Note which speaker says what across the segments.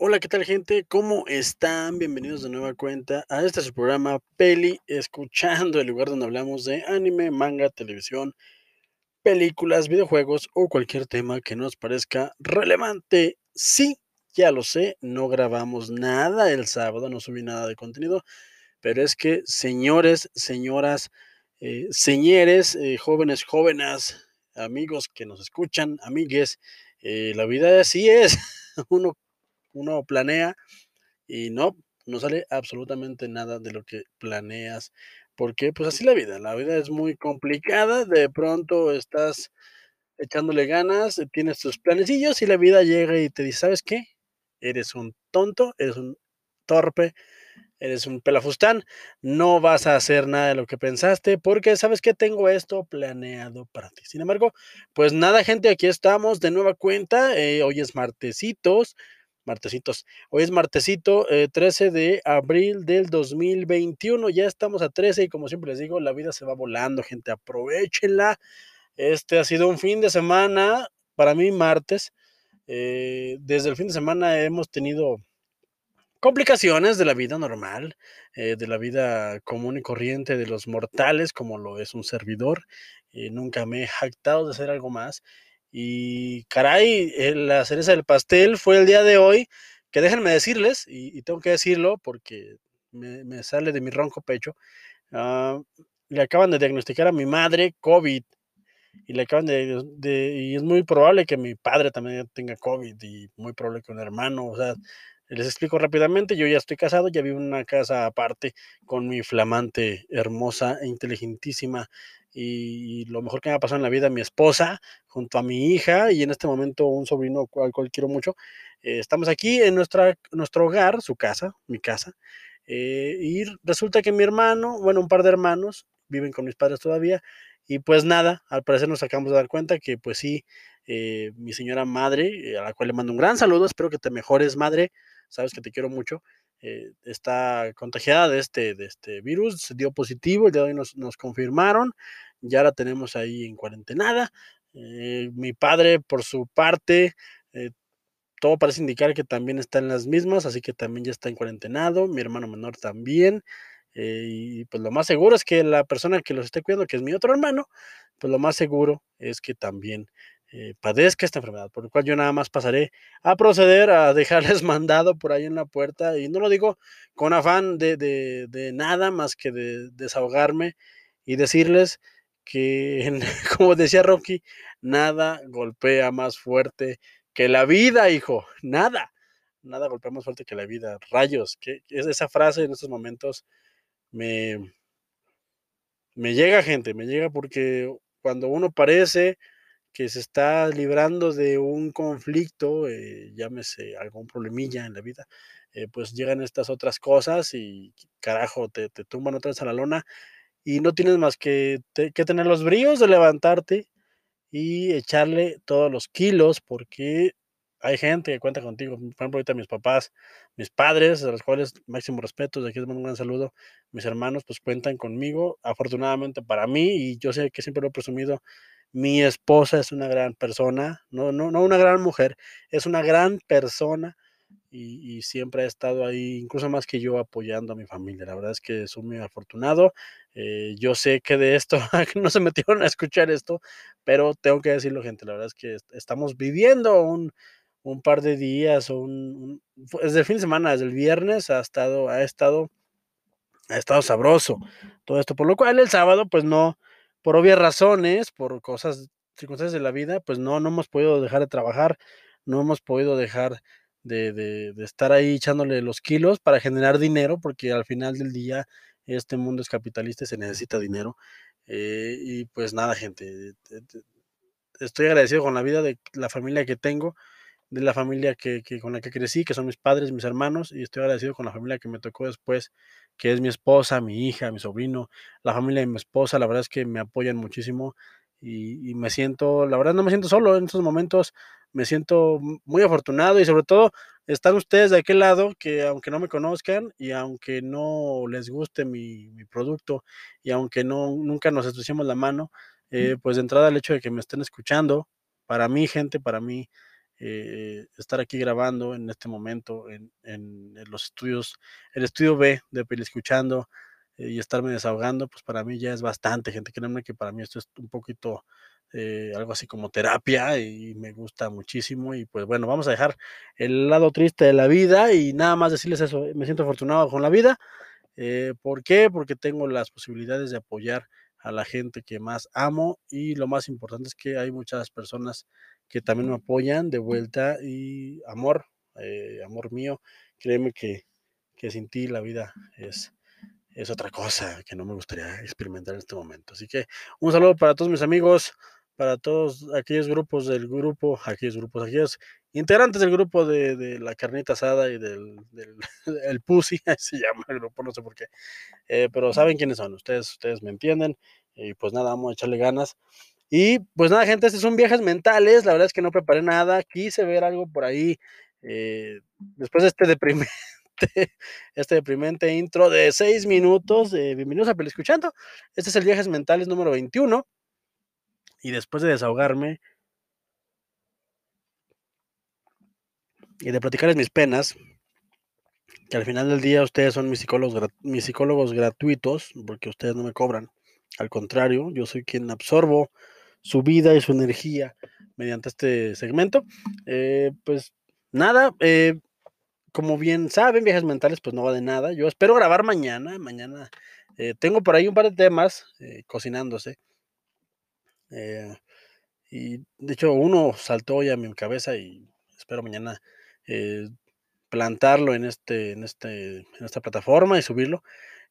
Speaker 1: Hola, ¿qué tal gente? ¿Cómo están? Bienvenidos de nueva cuenta a este su programa Peli Escuchando, el lugar donde hablamos de anime, manga, televisión, películas, videojuegos o cualquier tema que nos parezca relevante. Sí, ya lo sé, no grabamos nada el sábado, no subí nada de contenido, pero es que señores, señoras, eh, señores, eh, jóvenes, jóvenes, amigos que nos escuchan, amigues, eh, la vida así es. Uno uno planea y no, no sale absolutamente nada de lo que planeas, porque pues así la vida, la vida es muy complicada, de pronto estás echándole ganas, tienes tus planecillos y la vida llega y te dice, ¿sabes qué? Eres un tonto, eres un torpe, eres un pelafustán, no vas a hacer nada de lo que pensaste, porque sabes que tengo esto planeado para ti. Sin embargo, pues nada, gente, aquí estamos de nueva cuenta. Eh, hoy es martesitos, martesitos. Hoy es martesito, 13 eh, de abril del 2021. Ya estamos a 13 y como siempre les digo, la vida se va volando, gente. Aprovechenla. Este ha sido un fin de semana, para mí martes. Eh, desde el fin de semana hemos tenido complicaciones de la vida normal, eh, de la vida común y corriente de los mortales, como lo es un servidor. nunca me he jactado de hacer algo más. Y caray, la cereza del pastel fue el día de hoy, que déjenme decirles, y, tengo que decirlo porque me, sale de mi ronco pecho, ah, le acaban de diagnosticar a mi madre COVID. Y le acaban de, y es muy probable que mi padre también tenga COVID y muy probable que un hermano, o sea, les explico rápidamente, yo ya estoy casado, ya vivo en una casa aparte con mi flamante, hermosa e inteligentísima y lo mejor que me ha pasado en la vida, mi esposa, junto a mi hija y en este momento un sobrino al cual quiero mucho. Eh, estamos aquí en nuestra, nuestro hogar, su casa, mi casa, eh, y resulta que mi hermano, bueno, un par de hermanos, viven con mis padres todavía, y pues nada, al parecer nos acabamos de dar cuenta que pues sí, eh, mi señora madre, a la cual le mando un gran saludo, espero que te mejores madre, sabes que te quiero mucho, está contagiada de este, de este virus, dio positivo, el día de hoy nos, nos confirmaron, ya la tenemos ahí en cuarentenada. Eh, mi padre, por su parte, eh, todo parece indicar que también está en las mismas, así que también ya está en cuarentenado, mi hermano menor también. Eh, y pues lo más seguro es que la persona que los esté cuidando, que es mi otro hermano, pues lo más seguro es que también padezca esta enfermedad, por lo cual yo nada más pasaré a proceder a dejarles mandado por ahí en la puerta, y no lo digo con afán de, de, de nada más que de desahogarme y decirles que, como decía Rocky, nada golpea más fuerte que la vida, hijo, nada, nada golpea más fuerte que la vida, rayos, que esa frase en estos momentos me, me llega gente, me llega porque cuando uno parece que se está librando de un conflicto, eh, llámese algún problemilla en la vida, eh, pues llegan estas otras cosas y carajo, te, te tumban otra vez a la lona y no tienes más que, que tener los bríos de levantarte y echarle todos los kilos porque hay gente que cuenta contigo. Por ejemplo, ahorita mis papás, mis padres, a los cuales máximo respeto, de aquí les mando un gran saludo. Mis hermanos, pues cuentan conmigo, afortunadamente para mí, y yo sé que siempre lo he presumido. Mi esposa es una gran persona, no, no, no una gran mujer, es una gran persona y, siempre ha estado ahí, incluso más que yo, apoyando a mi familia. La verdad es que soy muy afortunado. Eh, yo sé que de esto no se metieron a escuchar esto, pero tengo que decirlo, gente. La verdad es que estamos viviendo un, un par de días, o un, desde el fin de semana, desde el viernes, ha estado, ha estado, ha estado sabroso todo esto. Por lo cual el sábado, pues no, por obvias razones, por cosas, circunstancias de la vida, pues no, no hemos podido dejar de trabajar, no hemos podido dejar de, estar ahí echándole los kilos para generar dinero, porque al final del día este mundo es capitalista y se necesita dinero. Eh, y pues nada, gente, estoy agradecido con la vida de la familia que tengo, de la familia que, con la que crecí, que son mis padres, mis hermanos, y estoy agradecido con la familia que me tocó después, que es mi esposa, mi hija, mi sobrino, la familia de mi esposa, la verdad es que me apoyan muchísimo y, y me siento, la verdad no me siento solo en estos momentos, me siento muy afortunado y sobre todo están ustedes de aquel lado que aunque no me conozcan y aunque no les guste mi, producto y aunque no nunca nos estuciemos la mano, eh, pues de entrada el hecho de que me estén escuchando, para mí gente, para mí eh, estar aquí grabando en este momento en, en, los estudios, el estudio B de Peli Escuchando eh, y estarme desahogando, pues para mí ya es bastante, gente. Créanme que para mí esto es un poquito eh, algo así como terapia y me gusta muchísimo. Y pues bueno, vamos a dejar el lado triste de la vida y nada más decirles eso. Me siento afortunado con la vida. Eh, ¿Por qué? Porque tengo las posibilidades de apoyar a la gente que más amo y lo más importante es que hay muchas personas que también me apoyan de vuelta y amor, eh, amor mío, créeme que, que, sin ti la vida es, es otra cosa que no me gustaría experimentar en este momento. Así que un saludo para todos mis amigos, para todos aquellos grupos del grupo, aquellos grupos, aquellos integrantes del grupo de, de la carnita asada y del, del el Pussy, se llama el grupo, no sé por qué, eh, pero saben quiénes son, ustedes, ustedes me entienden, y pues nada, vamos a echarle ganas. Y pues nada, gente, estos son viajes mentales. La verdad es que no preparé nada. Quise ver algo por ahí. Eh, después de este deprimente, este deprimente intro de seis minutos. Eh, bienvenidos a Peli Escuchando. Este es el Viajes Mentales número 21. Y después de desahogarme y de platicarles mis penas, que al final del día ustedes son mis psicólogos, mis psicólogos gratuitos, porque ustedes no me cobran. Al contrario, yo soy quien absorbo su vida y su energía mediante este segmento. Eh, pues nada, eh, como bien saben, viajes mentales, pues no va de nada. Yo espero grabar mañana. Mañana eh, tengo por ahí un par de temas cocinándose. Y de hecho, uno saltó ya a mi cabeza y espero mañana plantarlo en, este, en, este, en esta plataforma y subirlo.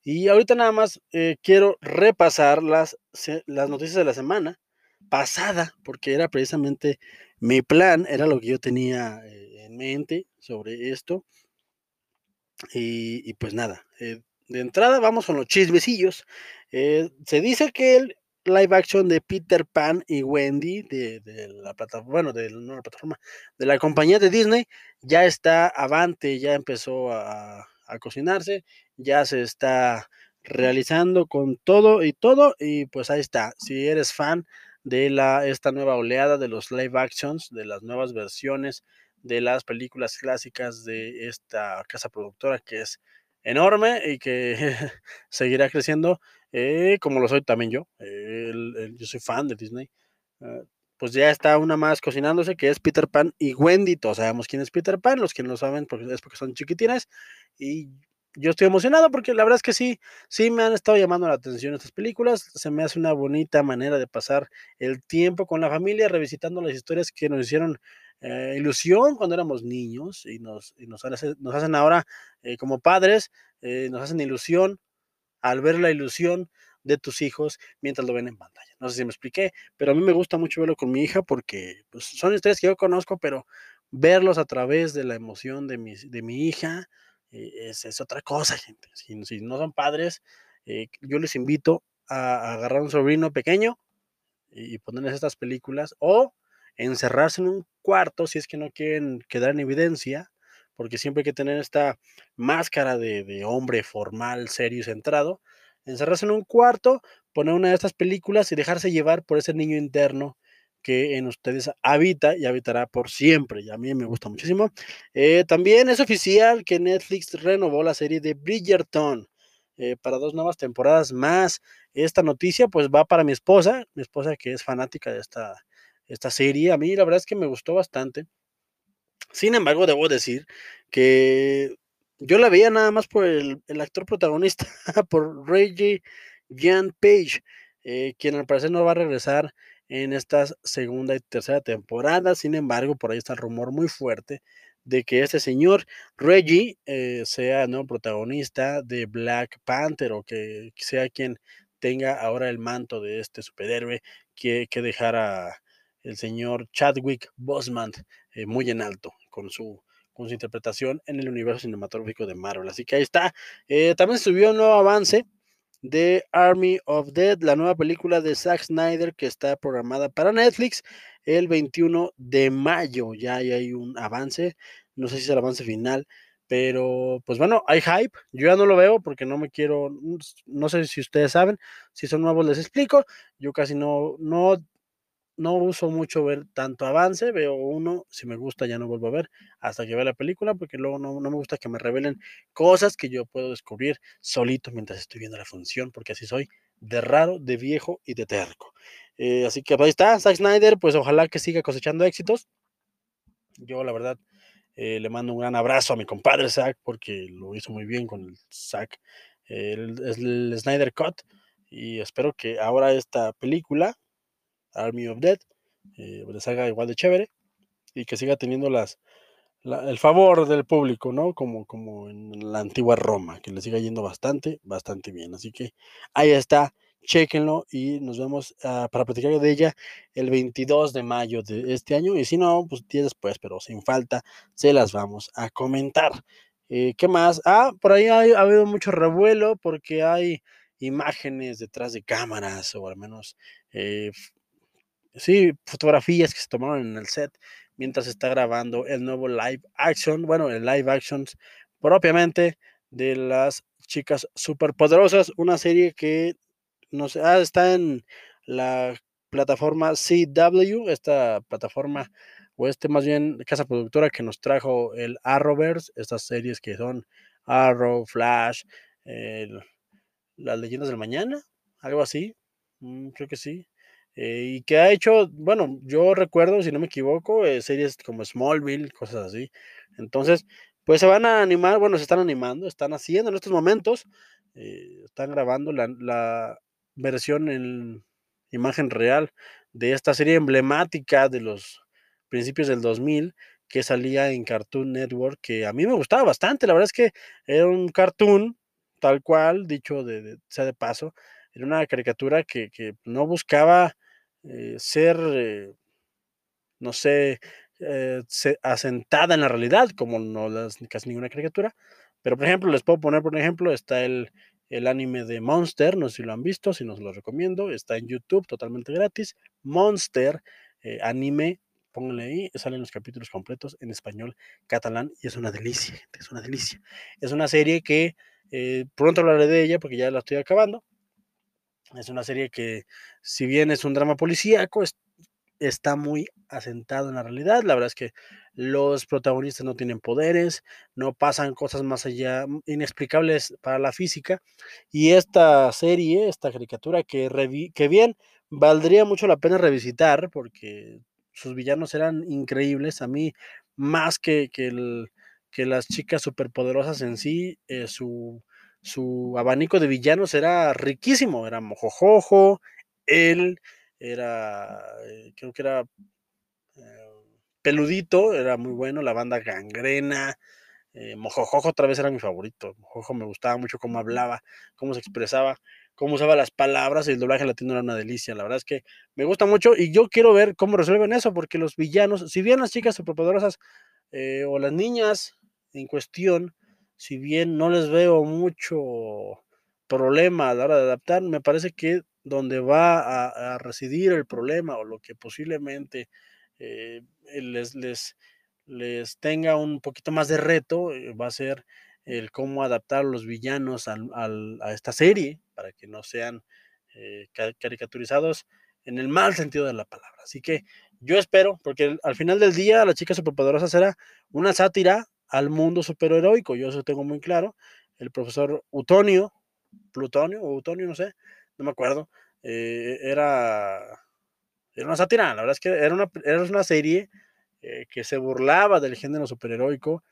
Speaker 1: Y ahorita nada más quiero repasar las, las noticias de la semana pasada, porque era precisamente mi plan, era lo que yo tenía eh, en mente sobre esto. Y, y pues nada, eh, de entrada vamos con los chismecillos. Eh, se dice que el live action de Peter Pan y Wendy de, de la plataforma, bueno, de plataforma, de la compañía de Disney, ya está avante, ya empezó a cocinarse, ya se está realizando con todo y todo, y pues ahí está. Si eres fan de la, esta nueva oleada de los live actions, de las nuevas versiones de las películas clásicas de esta casa productora que es enorme y que seguirá creciendo, eh, como lo soy también yo. Eh, yo soy fan de Disney. Uh, pues ya está una más cocinándose, que es Peter Pan y Wendy. Todos sabemos quién es Peter Pan, los que no lo saben porque es porque son chiquitines. Y yo estoy emocionado porque la verdad es que sí, sí me han estado llamando la atención estas películas. Se me hace una bonita manera de pasar el tiempo con la familia, revisitando las historias que nos hicieron eh, ilusión cuando éramos niños y nos, y nos, hace, nos hacen ahora eh, como padres, eh, nos hacen ilusión al ver la ilusión de tus hijos mientras lo ven en pantalla. No sé si me expliqué, pero a mí me gusta mucho verlo con mi hija porque pues, son historias que yo conozco, pero verlos a través de la emoción de mi, de mi hija eh, es, es, otra cosa, gente. Si, si no son padres, eh, yo les invito a, a, agarrar un sobrino pequeño y, y ponerles estas películas o encerrarse en un cuarto si es que no quieren quedar en evidencia, porque siempre hay que tener esta máscara de, de hombre formal, serio y centrado encerrarse en un cuarto, poner una de estas películas y dejarse llevar por ese niño interno que en ustedes habita y habitará por siempre. Y a mí me gusta muchísimo. Eh, también es oficial que Netflix renovó la serie de Bridgerton. Eh, para dos nuevas temporadas más. Esta noticia pues va para mi esposa, mi esposa que es fanática de esta, esta serie. A mí la verdad es que me gustó bastante. Sin embargo, debo decir que yo la veía nada más por el, el actor protagonista, por Reggie Jan Page, eh, quien al parecer no va a regresar en esta segunda y tercera temporada. Sin embargo, por ahí está el rumor muy fuerte de que este señor Reggie eh, sea nuevo protagonista de Black Panther o que sea quien tenga ahora el manto de este superhéroe que, que dejara el señor Chadwick Boseman eh, muy en alto con su con su interpretación en el universo cinematográfico de Marvel. Así que ahí está. Eh, también subió un nuevo avance de Army of Dead, la nueva película de Zack Snyder que está programada para Netflix el 21 de mayo. Ya hay un avance, no sé si es el avance final, pero pues bueno, hay hype. Yo ya no lo veo porque no me quiero, no sé si ustedes saben, si son nuevos les explico. Yo casi no, no no uso mucho ver tanto avance, veo uno, si me gusta ya no vuelvo a ver hasta que vea la película, porque luego no, no me gusta que me revelen cosas que yo puedo descubrir solito mientras estoy viendo la función, porque así soy de raro, de viejo y de terco. Eh, así que pues, ahí está, Zack Snyder, pues ojalá que siga cosechando éxitos. Yo la verdad eh, le mando un gran abrazo a mi compadre Zack porque lo hizo muy bien con el Zack, el, el Snyder Cut. Y espero que ahora esta película, Army of Dead, eh, les haga igual de chévere y que siga teniendo las, el favor del público, ¿no? Como, como en la antigua Roma, que le siga yendo bastante, bastante bien. Así que ahí está, chequenlo y nos vemos uh, para platicar de ella el 22 de mayo de este año. Y si no, pues días después, pero sin falta, se las vamos a comentar. Eh, ¿Qué más? Ah, por ahí ha habido mucho revuelo porque hay imágenes detrás de cámaras o al menos eh, sí, fotografías que se tomaron en el set mientras está grabando el nuevo live action, bueno, el live actions propiamente de las chicas superpoderosas, una serie que no sé, ah, está en la plataforma CW, esta plataforma o este más bien casa productora que nos trajo el Arrowverse, estas series que son Arrow, Flash, el, las leyendas del mañana, algo así, mm, creo que sí. Eh, y que ha hecho, bueno, yo recuerdo, si no me equivoco, eh, series como Smallville, cosas así. Entonces, pues se van a animar, bueno, se están animando, están haciendo en estos momentos, eh, están grabando la, la, versión en imagen real de esta serie emblemática de los principios del 2000 que salía en Cartoon Network, que a mí me gustaba bastante, la verdad es que era un cartoon tal cual, dicho de, de sea de paso, era una caricatura que, que no buscaba eh, ser, eh, no sé, eh, se, asentada en la realidad, como no las, casi ninguna caricatura. Pero, por ejemplo, les puedo poner, por ejemplo, está el, el anime de Monster, no sé si lo han visto, si nos lo recomiendo, está en YouTube totalmente gratis. Monster, anime, pónganle ahí, salen los capítulos completos en español, catalán, y es una delicia, es una delicia. Es una serie que pronto hablaré de ella porque ya la estoy acabando. Es una serie que, si bien es un drama policíaco, es, está muy asentado en la realidad. La verdad es que los protagonistas no tienen poderes, no pasan cosas más allá inexplicables para la física. Y esta serie, esta caricatura que, que bien valdría mucho la pena revisitar porque sus villanos eran increíbles. A mí, más que, que, que las chicas superpoderosas en sí, eh, su su abanico de villanos era riquísimo, era Mojojojo, él, era, eh, creo que era eh, Peludito, era muy bueno, la banda Gangrena, eh, Mojojojo otra vez era mi favorito, Mojojojo me gustaba mucho cómo hablaba, cómo se expresaba, cómo usaba las palabras y el doblaje latino era una delicia, la verdad es que me gusta mucho y yo quiero ver cómo resuelven eso, porque los villanos, si bien las chicas superpoderosas eh, o las niñas en cuestión, si bien no les veo mucho problema a la hora de adaptar, me parece que donde va a, a residir el problema o lo que posiblemente eh, les, les, les, tenga un poquito más de reto eh, va a ser el cómo adaptar los villanos al, al, a esta serie para que no sean eh, caricaturizados en el mal sentido de la palabra. Así que yo espero, porque al final del día la chica superpoderosa será una sátira al mundo superheroico. Yo eso tengo muy claro. El profesor Utonio, Plutonio o Utonio, no sé, no me acuerdo, eh, era, era una sátira. La verdad es que era una, era una serie eh, que se burlaba del género superheroico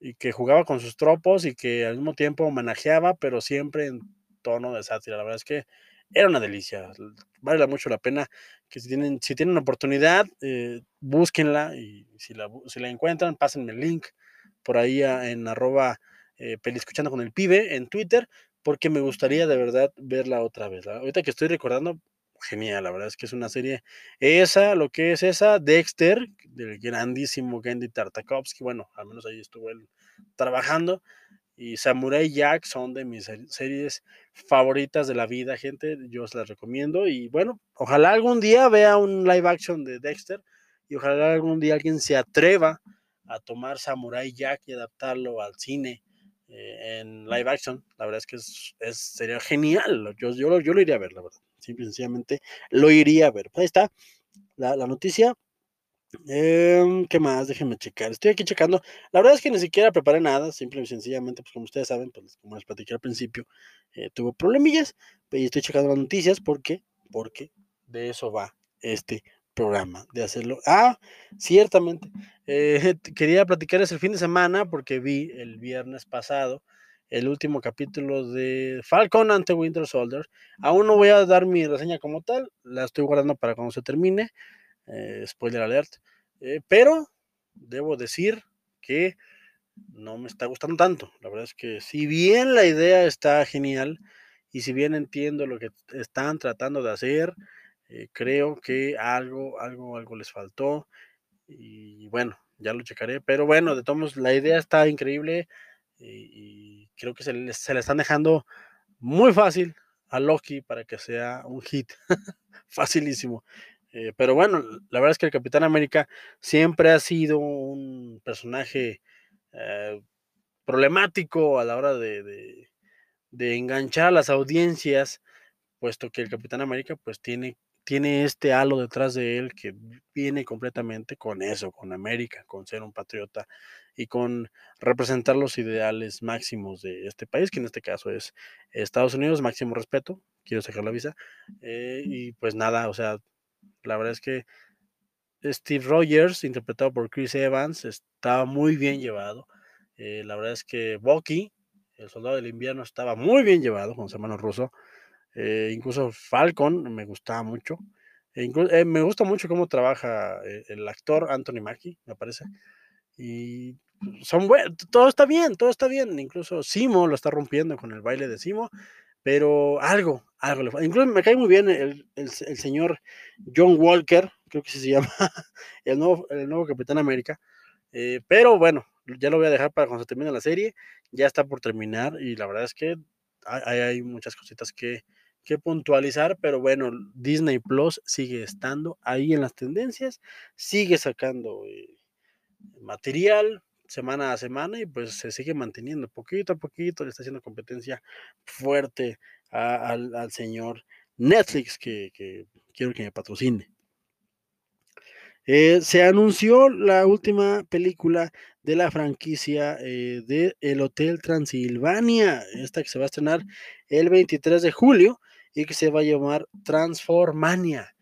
Speaker 1: y que jugaba con sus tropos y que al mismo tiempo homenajeaba, pero siempre en tono de sátira. La verdad es que era una delicia. Vale mucho la pena que si tienen, si tienen oportunidad, eh, búsquenla y si la, si la, encuentran, pásenme el link por ahí en arroba eh, escuchando con el pibe en Twitter, porque me gustaría de verdad verla otra vez. Ahorita que estoy recordando, genial, la verdad es que es una serie, esa, lo que es esa, Dexter, del grandísimo Gendy Tartakovsky, bueno, al menos ahí estuvo él trabajando, y Samurai Jack son de mis series favoritas de la vida, gente. Yo os las recomiendo. Y bueno, ojalá algún día vea un live action de Dexter. Y ojalá algún día alguien se atreva a tomar Samurai Jack y adaptarlo al cine eh, en live action. La verdad es que es, sería genial. Yo, yo, yo, lo iría a ver, la verdad. Simple sencillamente lo iría a ver. Ahí está. la, la noticia. Em, ¿Qué más? Déjenme checar. Estoy aquí checando. La verdad es que ni siquiera preparé nada, simple y sencillamente, pues como ustedes saben, pues como les platiqué al principio, eh, tuve problemillas y estoy checando las noticias porque, porque de eso va este programa, de hacerlo. Ah, ciertamente. Eh, quería platicarles el fin de semana porque vi el viernes pasado el último capítulo de Falcon ante Winter Soldier. Aún no voy a dar mi reseña como tal, la estoy guardando para cuando se termine. Eh, spoiler alert. Eh, pero debo decir que no me está gustando tanto. La verdad es que si bien la idea está genial y si bien entiendo lo que están tratando de hacer, eh, creo que algo, algo, algo les faltó. Y bueno, ya lo checaré. Pero bueno, de todos la idea está increíble y, creo que se le, se están dejando muy fácil a Loki para que sea un hit. Facilísimo. Eh, pero bueno, la verdad es que el Capitán América siempre ha sido un personaje eh, problemático a la hora de, enganchar a las audiencias, puesto que el Capitán América pues tiene, tiene este halo detrás de él que viene completamente con eso, con América, con ser un patriota y con representar los ideales máximos de este país, que en este caso es Estados Unidos, máximo respeto, quiero sacar la visa, eh, y pues nada, o sea, la verdad es que Steve Rogers, interpretado por Chris Evans, estaba muy bien llevado. Eh, la verdad es que Bucky, el soldado del invierno, estaba muy bien llevado con su hermano ruso. Eh, incluso Falcon me gustaba mucho. E eh, me gusta mucho cómo trabaja el actor Anthony Mackie, me parece. Y son todo está bien, todo está bien. Incluso Simo lo está rompiendo con el baile de Simo. Pero algo, algo le falta. Incluso me cae muy bien el, el, el, señor John Walker, creo que se llama, el nuevo, el nuevo Capitán América. Eh, pero bueno, ya lo voy a dejar para cuando se termine la serie. Ya está por terminar y la verdad es que hay, hay muchas cositas que, que puntualizar, pero bueno, Disney Plus sigue estando ahí en las tendencias, sigue sacando eh, material, semana a semana y pues se sigue manteniendo poquito a poquito, le está haciendo competencia fuerte a, al, al, señor Netflix que, que, quiero que me patrocine. Eh, se anunció la última película de la franquicia eh, de El Hotel Transilvania, esta que se va a estrenar el 23 de julio y que se va a llamar Transformania.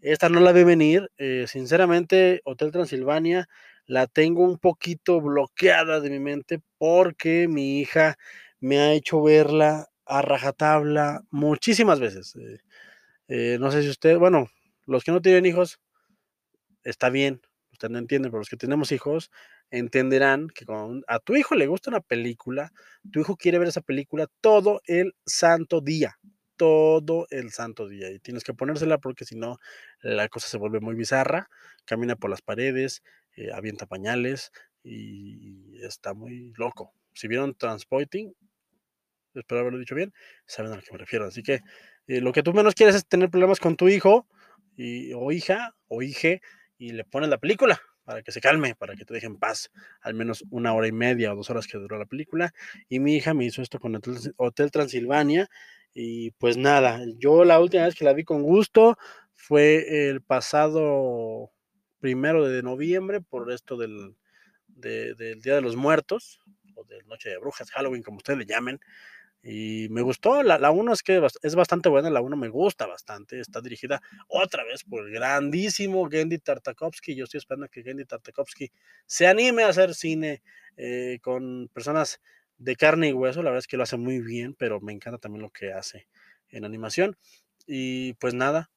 Speaker 1: Esta no la ve venir, eh, sinceramente, Hotel Transilvania la tengo un poquito bloqueada de mi mente porque mi hija me ha hecho verla a rajatabla muchísimas veces. Eh, eh, no sé si usted, bueno, los que no tienen hijos, está bien, usted no entiende, pero los que tenemos hijos entenderán que cuando a tu hijo le gusta una película, tu hijo quiere ver esa película todo el santo día, todo el santo día y tienes que ponérsela porque si no la cosa se vuelve muy bizarra, camina por las paredes, eh, avienta pañales y está muy loco. Si vieron Transporting, espero haberlo dicho bien, saben a lo que me refiero. Así que eh, lo que tú menos quieres es tener problemas con tu hijo o hija o hije y le pones la película para que se calme, para que te deje en paz, al menos una hora y media o dos horas que duró la película. Y mi hija me hizo esto con el Hotel Transilvania. Y pues nada, yo la última vez que la vi con gusto fue el pasado primero de noviembre por esto del, de, del Día de los Muertos, o de Noche de Brujas, Halloween, como ustedes le llamen. Y me gustó, la, la 1 es que es bastante buena, la 1 me gusta bastante, está dirigida otra vez por el grandísimo Gendy Tartakovsky, yo estoy esperando que Gendy Tartakovsky se anime a hacer cine eh, con personas de carne y hueso, la verdad es que lo hace muy bien, pero me encanta también lo que hace en animación. Y pues nada,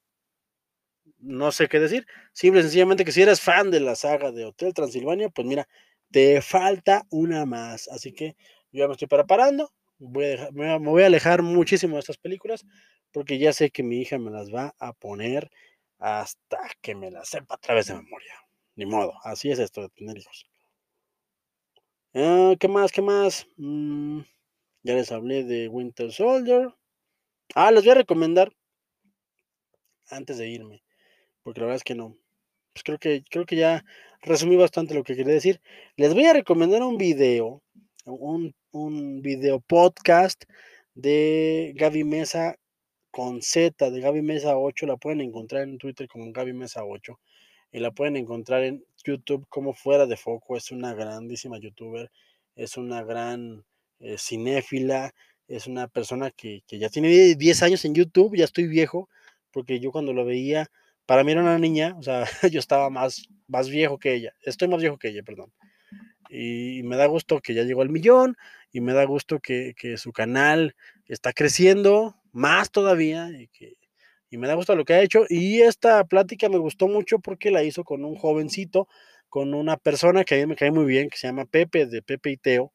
Speaker 1: no sé qué decir. Simple sencillamente que si eres fan de la saga de Hotel Transilvania, pues mira, te falta una más. Así que yo ya me estoy preparando. Voy a me voy a alejar muchísimo de estas películas porque ya sé que mi hija me las va a poner hasta que me las sepa a través de memoria. Ni modo, así es esto de tener hijos. Ah, ¿Qué más? ¿Qué más? Mm, ya les hablé de Winter Soldier. Ah, les voy a recomendar antes de irme porque la verdad es que no. Pues creo que, creo que ya resumí bastante lo que quería decir. Les voy a recomendar un video, un, un video podcast de Gaby Mesa con Z de Gaby Mesa 8, la pueden encontrar en Twitter como Gaby Mesa 8 y la pueden encontrar en YouTube como Fuera de Foco. Es una grandísima youtuber, es una gran eh, cinéfila, es una persona que, que, ya tiene 10 años en YouTube, ya estoy viejo, porque yo cuando lo veía, para mí era una niña, o sea, yo estaba más, más viejo que ella, estoy más viejo que ella, perdón. Y me da gusto que ya llegó al millón y me da gusto que, su canal está creciendo más todavía y que y me da gusto lo que ha hecho. Y esta plática me gustó mucho porque la hizo con un jovencito, con una persona que a mí me cae muy bien, que se llama Pepe, de Pepe y Teo.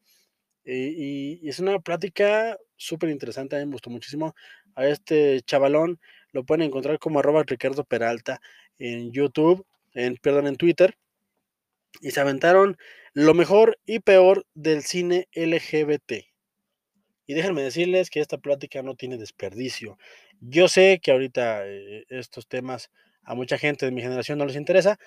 Speaker 1: Y, y es una plática súper interesante, a mí me gustó muchísimo. A este chavalón lo pueden encontrar como arroba Ricardo Peralta en YouTube, en, perdón, en Twitter. Y se aventaron lo mejor y peor del cine LGBT. Y déjenme decirles que esta plática no tiene desperdicio. Yo sé que ahorita eh, estos temas a mucha gente de mi generación no les interesa,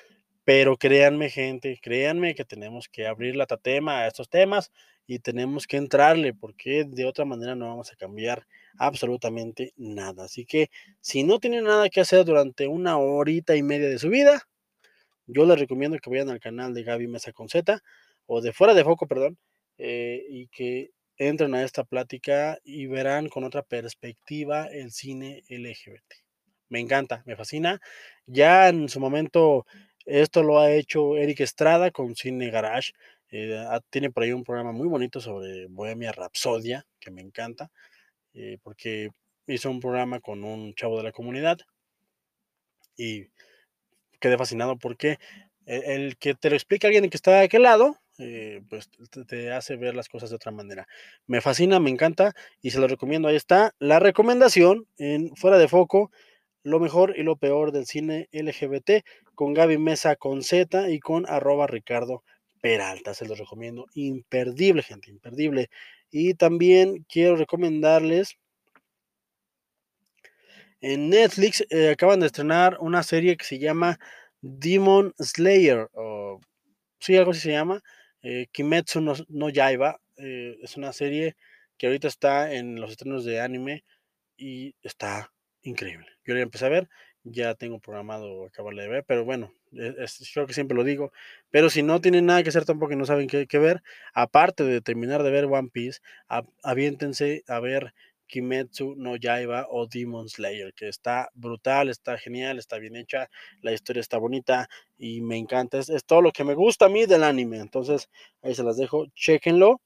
Speaker 1: pero créanme, gente, créanme que tenemos que abrir la tatema a estos temas y tenemos que entrarle, porque de otra manera no vamos a cambiar absolutamente nada. Así que si no tienen nada que hacer durante una horita y media de su vida, yo les recomiendo que vayan al canal de Gaby Mesa con Z, o de Fuera de Foco, perdón, eh, y que entren a esta plática y verán con otra perspectiva el cine LGBT. Me encanta, me fascina. Ya en su momento esto lo ha hecho Eric Estrada con Cine Garage. Eh, tiene por ahí un programa muy bonito sobre Bohemia Rapsodia, que me encanta, eh, porque hizo un programa con un chavo de la comunidad y quedé fascinado porque el, que te lo explica alguien que está de aquel lado, eh, pues te, hace ver las cosas de otra manera. Me fascina, me encanta y se lo recomiendo. Ahí está la recomendación en Fuera de Foco, lo mejor y lo peor del cine LGBT con Gaby Mesa con Z y con arroba Ricardo Peralta. Se los recomiendo. Imperdible, gente, imperdible. Y también quiero recomendarles. En Netflix eh, acaban de estrenar una serie que se llama Demon Slayer, o sí, algo así se llama eh, Kimetsu no, no Yaiba eh, es una serie que ahorita está en los estrenos de anime y está increíble. Yo la empecé a ver, ya tengo programado acabarla de ver, pero bueno, e, creo que siempre lo digo. Pero si no tienen nada que hacer tampoco y no saben qué, ver, aparte de terminar de ver One Piece, aviéntense a ver Kimetsu no Yaiba o Demon Slayer, que está brutal, está genial, está bien hecha, la historia está bonita y me encanta. Es, todo lo que me gusta a mí del anime. Entonces, ahí se las dejo, chequenlo.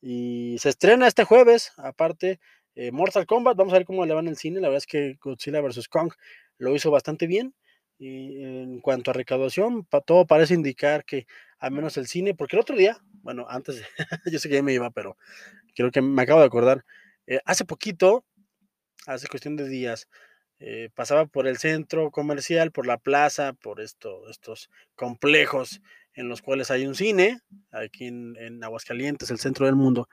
Speaker 1: Y se estrena este jueves, aparte, eh, Mortal Kombat. Vamos a ver cómo le va en el cine. La verdad es que Godzilla vs. Kong lo hizo bastante bien. Y en cuanto a recaudación, todo parece indicar que al menos el cine, porque el otro día, bueno, antes, yo sé que ya me iba, pero creo que me acabo de acordar, eh, hace poquito, hace cuestión de días, eh, pasaba por el centro comercial, por la plaza, por esto, estos complejos en los cuales hay un cine, aquí en, Aguascalientes, el centro del mundo.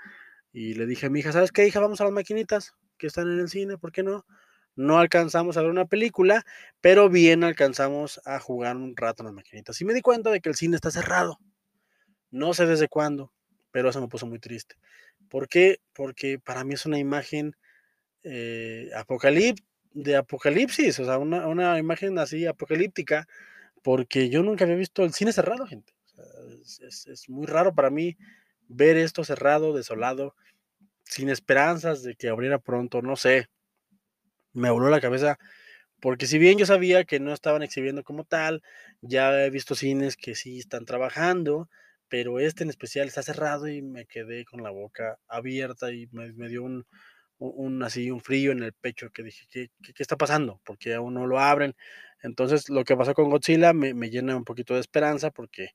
Speaker 1: Y le dije a mi hija, ¿sabes qué, hija? Vamos a las maquinitas que están en el cine, ¿por qué no? No alcanzamos a ver una película, pero bien alcanzamos a jugar un rato en las maquinitas. Y me di cuenta de que el cine está cerrado. No sé desde cuándo, pero eso me puso muy triste. ¿Por qué? Porque para mí es una imagen eh, de apocalipsis, o sea, una, imagen así apocalíptica, porque yo nunca había visto el cine cerrado, gente. es, muy raro para mí ver esto cerrado, desolado, sin esperanzas de que abriera pronto, no sé. Me voló la cabeza, porque si bien yo sabía que no estaban exhibiendo como tal, ya he visto cines que sí están trabajando, pero este en especial está cerrado y me quedé con la boca abierta y me, dio un, así un frío en el pecho que dije, ¿qué, qué, está pasando? Porque aún no lo abren. Entonces lo que pasó con Godzilla me, me, llena un poquito de esperanza porque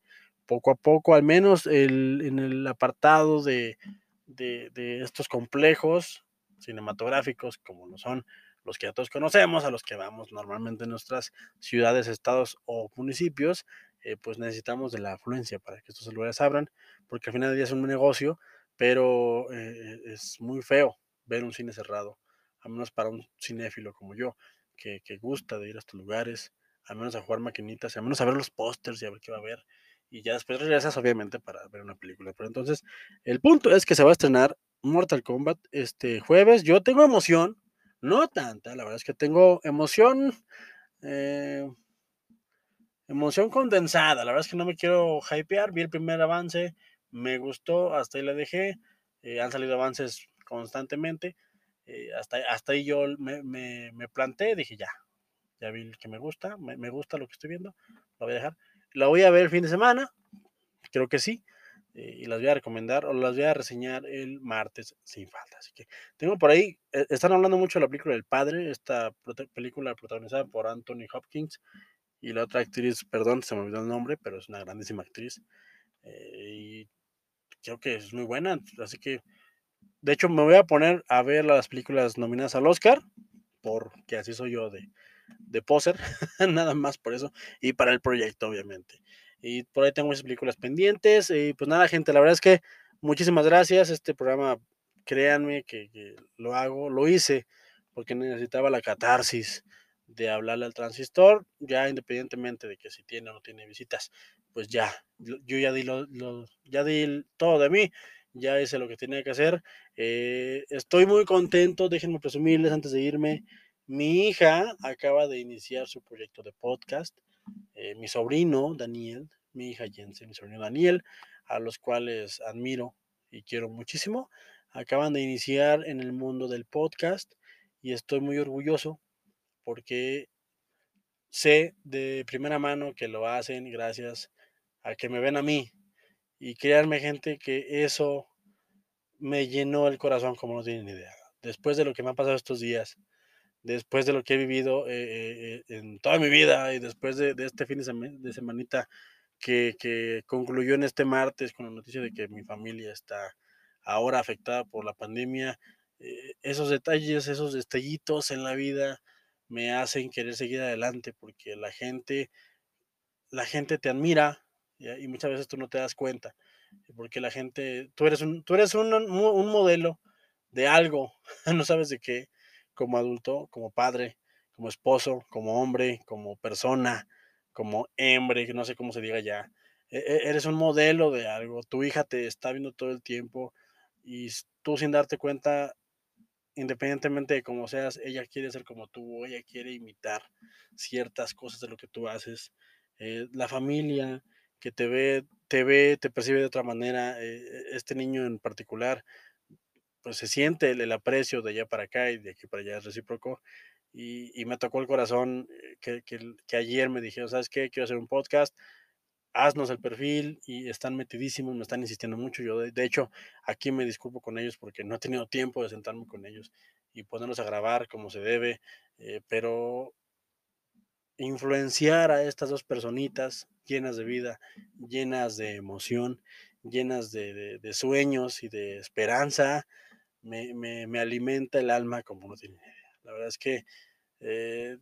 Speaker 1: poco a poco, al menos el, en el apartado de, de, estos complejos cinematográficos como lo son los que ya todos conocemos, a los que vamos normalmente en nuestras ciudades, estados o municipios, eh, pues necesitamos de la afluencia para que estos lugares abran, porque al final del día es un negocio, pero eh, es muy feo ver un cine cerrado, al menos para un cinéfilo como yo, que, que gusta de ir a estos lugares, al menos a jugar maquinitas, al menos a ver los pósters y a ver qué va a haber, y ya después regresas obviamente para ver una película. Pero entonces, el punto es que se va a estrenar Mortal Kombat este jueves. Yo tengo emoción, no tanta, la verdad es que tengo emoción, eh, emoción condensada, la verdad es que no me quiero hypear, vi el primer avance, me gustó, hasta ahí la dejé, eh, han salido avances constantemente, eh, hasta, hasta ahí yo me, me, me, planté, dije ya, ya vi que me gusta, me, me, gusta lo que estoy viendo, lo voy a dejar, la voy a ver el fin de semana, creo que sí, eh, y las voy a recomendar o las voy a reseñar el martes sin falta. Así que tengo por ahí, eh, están hablando mucho de la película del padre, esta película protagonizada por Anthony Hopkins y la otra actriz, perdón, se me olvidó el nombre, pero es una grandísima actriz. Eh, y creo que es muy buena, así que de hecho me voy a poner a ver las películas nominadas al Oscar, porque así soy yo de, de poser, nada más por eso, y para el proyecto, obviamente. Y por ahí tengo muchas películas pendientes. Y pues nada, gente, la verdad es que muchísimas gracias. Este programa, créanme que, lo hago, lo hice porque necesitaba la catarsis de hablarle al transistor, ya independientemente de que si tiene o no tiene visitas, pues ya, yo ya di, lo, lo, ya di todo de mí, ya hice lo que tenía que hacer. Eh, estoy muy contento, déjenme presumirles antes de irme. Mi hija acaba de iniciar su proyecto de podcast. Eh, mi sobrino Daniel, mi hija Jensen, mi sobrino Daniel, a los cuales admiro y quiero muchísimo, acaban de iniciar en el mundo del podcast y estoy muy orgulloso porque sé de primera mano que lo hacen gracias a que me ven a mí. Y créanme gente que eso me llenó el corazón como no tienen idea. Después de lo que me ha pasado estos días, después de lo que he vivido eh, eh, en toda mi vida y después de, este fin de, sem de semanita que, concluyó en este martes con la noticia de que mi familia está ahora afectada por la pandemia, eh, esos detalles, esos destellitos en la vida me hacen querer seguir adelante porque la gente, la gente te admira y muchas veces tú no te das cuenta porque la gente, tú eres un, tú eres un, un modelo de algo, no sabes de qué, como adulto, como padre, como esposo, como hombre, como persona, como hembre, no sé cómo se diga ya. E, e, eres un modelo de algo, tu hija te está viendo todo el tiempo y tú sin darte cuenta, independientemente de cómo seas, ella quiere ser como tú, ella quiere imitar ciertas cosas de lo que tú haces. Eh, la familia que te ve, te ve, te percibe de otra manera, eh, este niño en particular, pues se siente el, el, aprecio de allá para acá y de aquí para allá es recíproco. Y, y me tocó el corazón eh, que, que, que, ayer me dijeron, ¿sabes qué? Quiero hacer un podcast, haznos el perfil y están metidísimos, me están insistiendo mucho. Yo, de, de hecho, aquí me disculpo con ellos porque no he tenido tiempo de sentarme con ellos y ponerlos a grabar como se debe, eh, pero influenciar a estas dos personitas llenas de vida, llenas de emoción, llenas de, de, de sueños y de esperanza, me, me, me, alimenta el alma como no tiene idea. La verdad es que eh,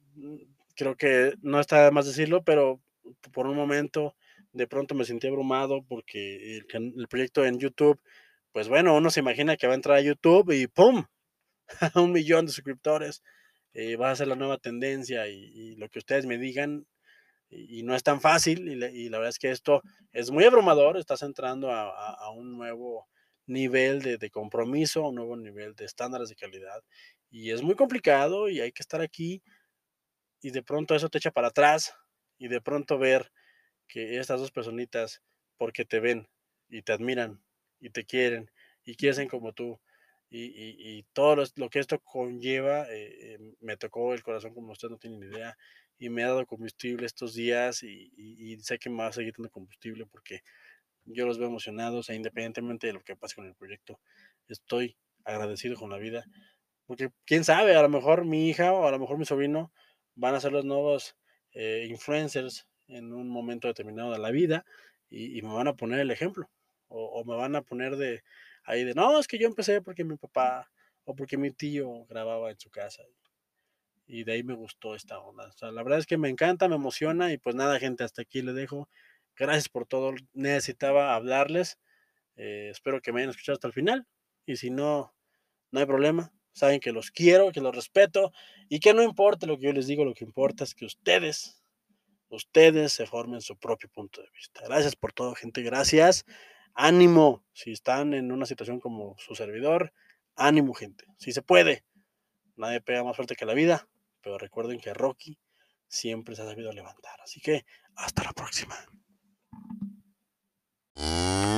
Speaker 1: creo que no está de más decirlo, pero por un momento de pronto me sentí abrumado porque el, el, proyecto en YouTube, pues bueno, uno se imagina que va a entrar a YouTube y ¡pum! un millón de suscriptores, eh, va a ser la nueva tendencia y, lo que ustedes me digan, y, no es tan fácil, y, y, la verdad es que esto es muy abrumador, estás entrando a, a un nuevo nivel de, compromiso, un nuevo nivel de estándares de calidad. Y es muy complicado y hay que estar aquí y de pronto eso te echa para atrás y de pronto ver que estas dos personitas, porque te ven y te admiran y te quieren y quieren como tú y, y, y todo lo, lo, que esto conlleva, eh, eh, me tocó el corazón como ustedes no tienen idea y me ha dado combustible estos días y, y sé que me va a seguir dando combustible porque yo los veo emocionados e independientemente de lo que pase con el proyecto, estoy agradecido con la vida. Porque quién sabe, a lo mejor mi hija o a lo mejor mi sobrino van a ser los nuevos eh, influencers en un momento determinado de la vida y, me van a poner el ejemplo. O, o, me van a poner de ahí de, no, es que yo empecé porque mi papá o porque mi tío grababa en su casa. Y de ahí me gustó esta onda. O sea, la verdad es que me encanta, me emociona y pues nada, gente, hasta aquí le dejo. Gracias por todo. Necesitaba hablarles. Eh, espero que me hayan escuchado hasta el final. Y si no, no hay problema. Saben que los quiero, que los respeto y que no importa lo que yo les digo, lo que importa es que ustedes, ustedes se formen su propio punto de vista. Gracias por todo, gente. Gracias. Ánimo. Si están en una situación como su servidor, ánimo, gente. Si se puede. Nadie pega más fuerte que la vida, pero recuerden que Rocky siempre se ha sabido levantar. Así que hasta la próxima. Música